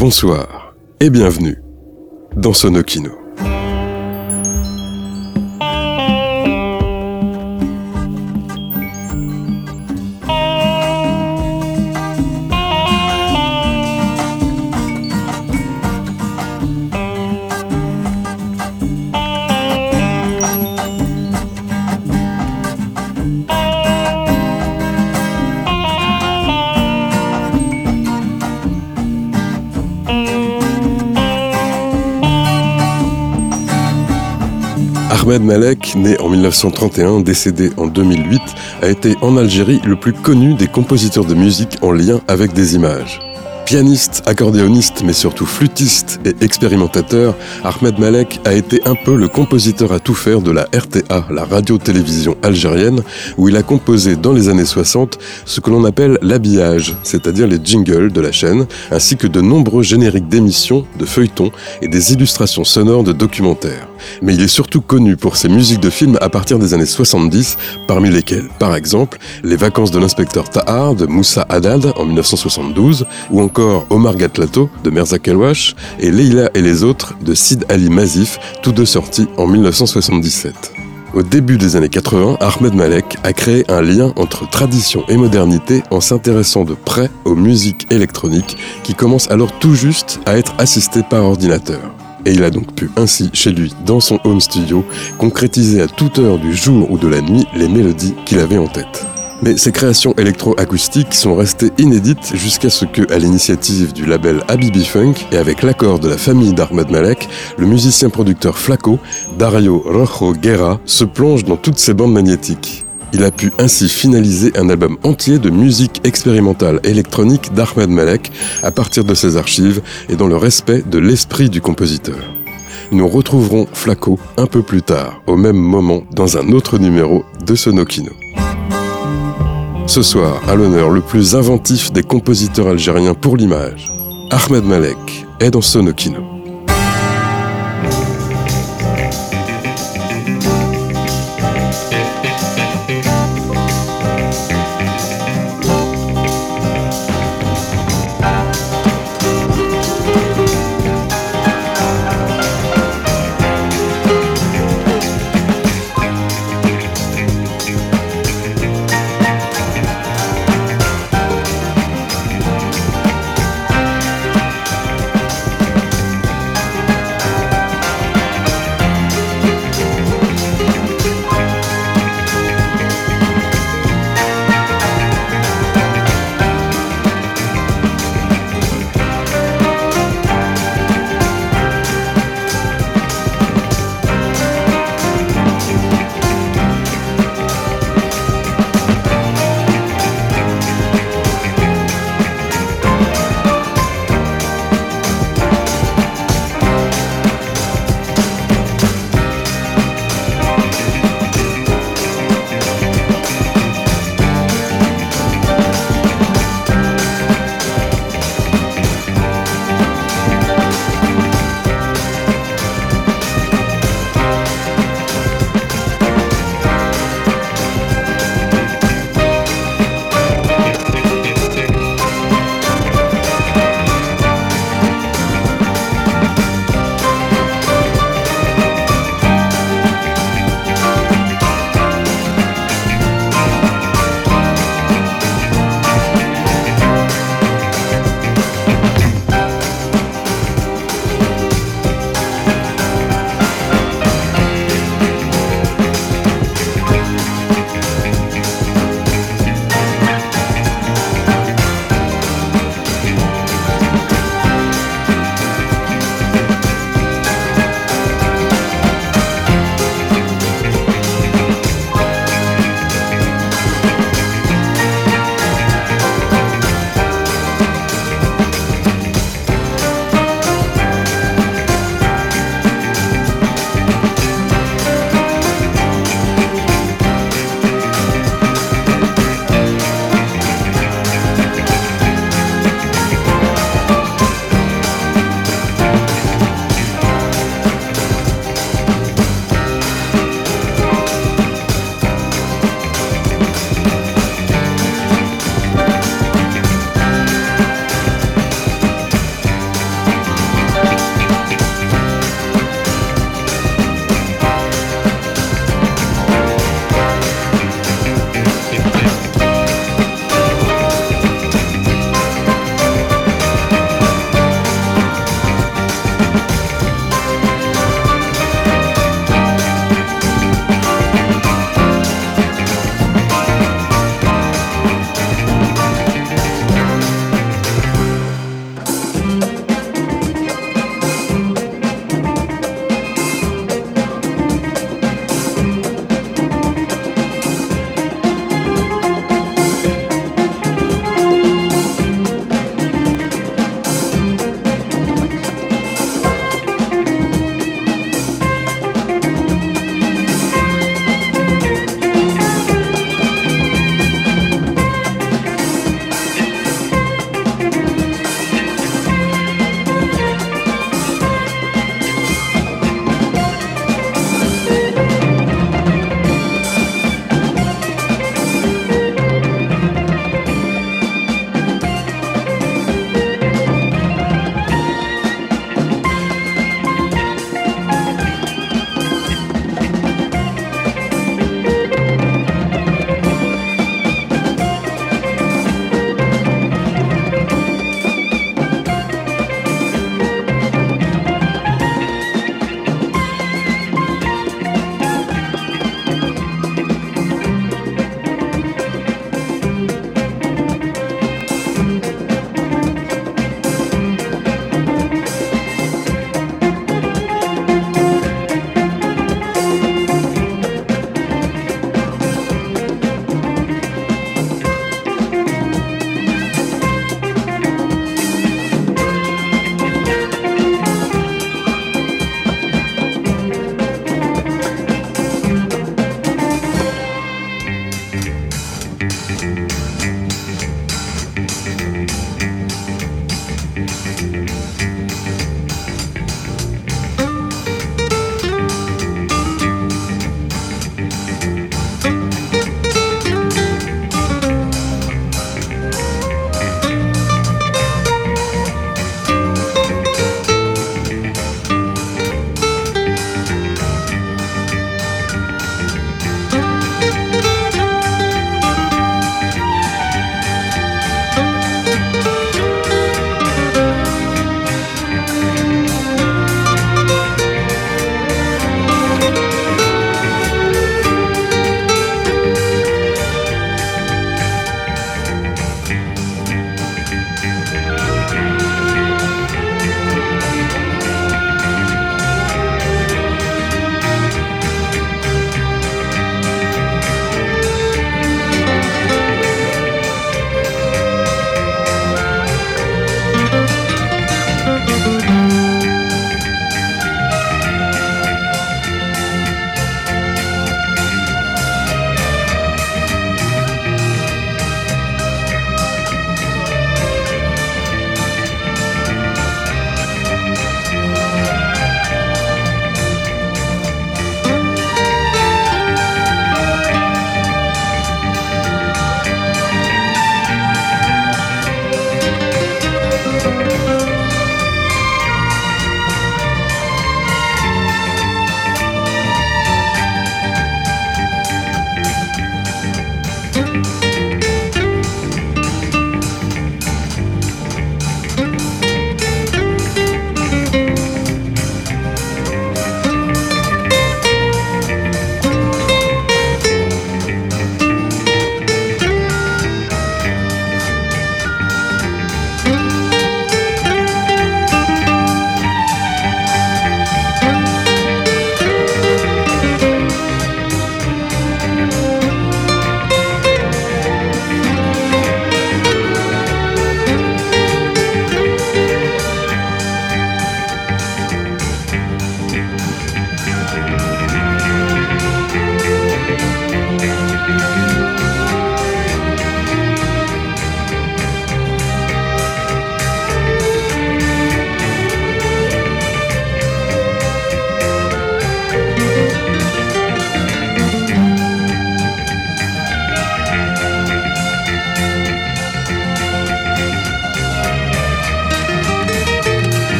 Bonsoir et bienvenue dans Sonokino. Ahmed Malek, né en 1931, décédé en 2008, a été en Algérie le plus connu des compositeurs de musique en lien avec des images. Pianiste, accordéoniste, mais surtout flûtiste et expérimentateur, Ahmed Malek a été un peu le compositeur à tout faire de la RTA, la radio-télévision algérienne, où il a composé dans les années 60 ce que l'on appelle l'habillage, c'est-à-dire les jingles de la chaîne, ainsi que de nombreux génériques d'émissions, de feuilletons et des illustrations sonores de documentaires. Mais il est surtout connu pour ses musiques de films à partir des années 70, parmi lesquelles, par exemple, Les vacances de l'inspecteur Tahar de Moussa Haddad en 1972, ou encore Omar Gatlato de Merza Kelwash et Leila et les autres de Sid Ali Mazif, tous deux sortis en 1977. Au début des années 80, Ahmed Malek a créé un lien entre tradition et modernité en s'intéressant de près aux musiques électroniques qui commencent alors tout juste à être assistées par ordinateur. Et il a donc pu ainsi, chez lui, dans son home studio, concrétiser à toute heure du jour ou de la nuit les mélodies qu'il avait en tête. Mais ces créations électroacoustiques sont restées inédites jusqu'à ce que, à l'initiative du label Habibi Funk et avec l'accord de la famille d'Ahmed Malek, le musicien-producteur Flaco, Dario Rojo Guerra, se plonge dans toutes ces bandes magnétiques. Il a pu ainsi finaliser un album entier de musique expérimentale électronique d'Ahmed Malek à partir de ses archives et dans le respect de l'esprit du compositeur. Nous retrouverons Flaco un peu plus tard, au même moment, dans un autre numéro de Sonokino. Ce soir, à l'honneur le plus inventif des compositeurs algériens pour l'image, Ahmed Malek est dans Sonokino.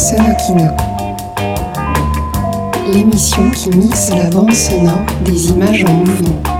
Sonokino, l'émission qui mixe la bande sonore des images en mouvement.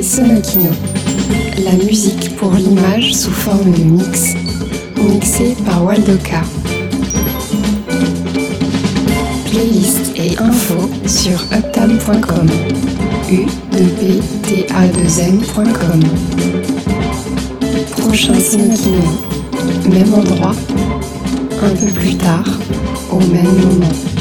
Sonokino. La musique pour l'image sous forme de mix, mixée par Waldoka. Playlist et info sur uptam.com. u 2 p t a 2 ncom Prochain Sonokino, même endroit, un peu plus tard, au même moment.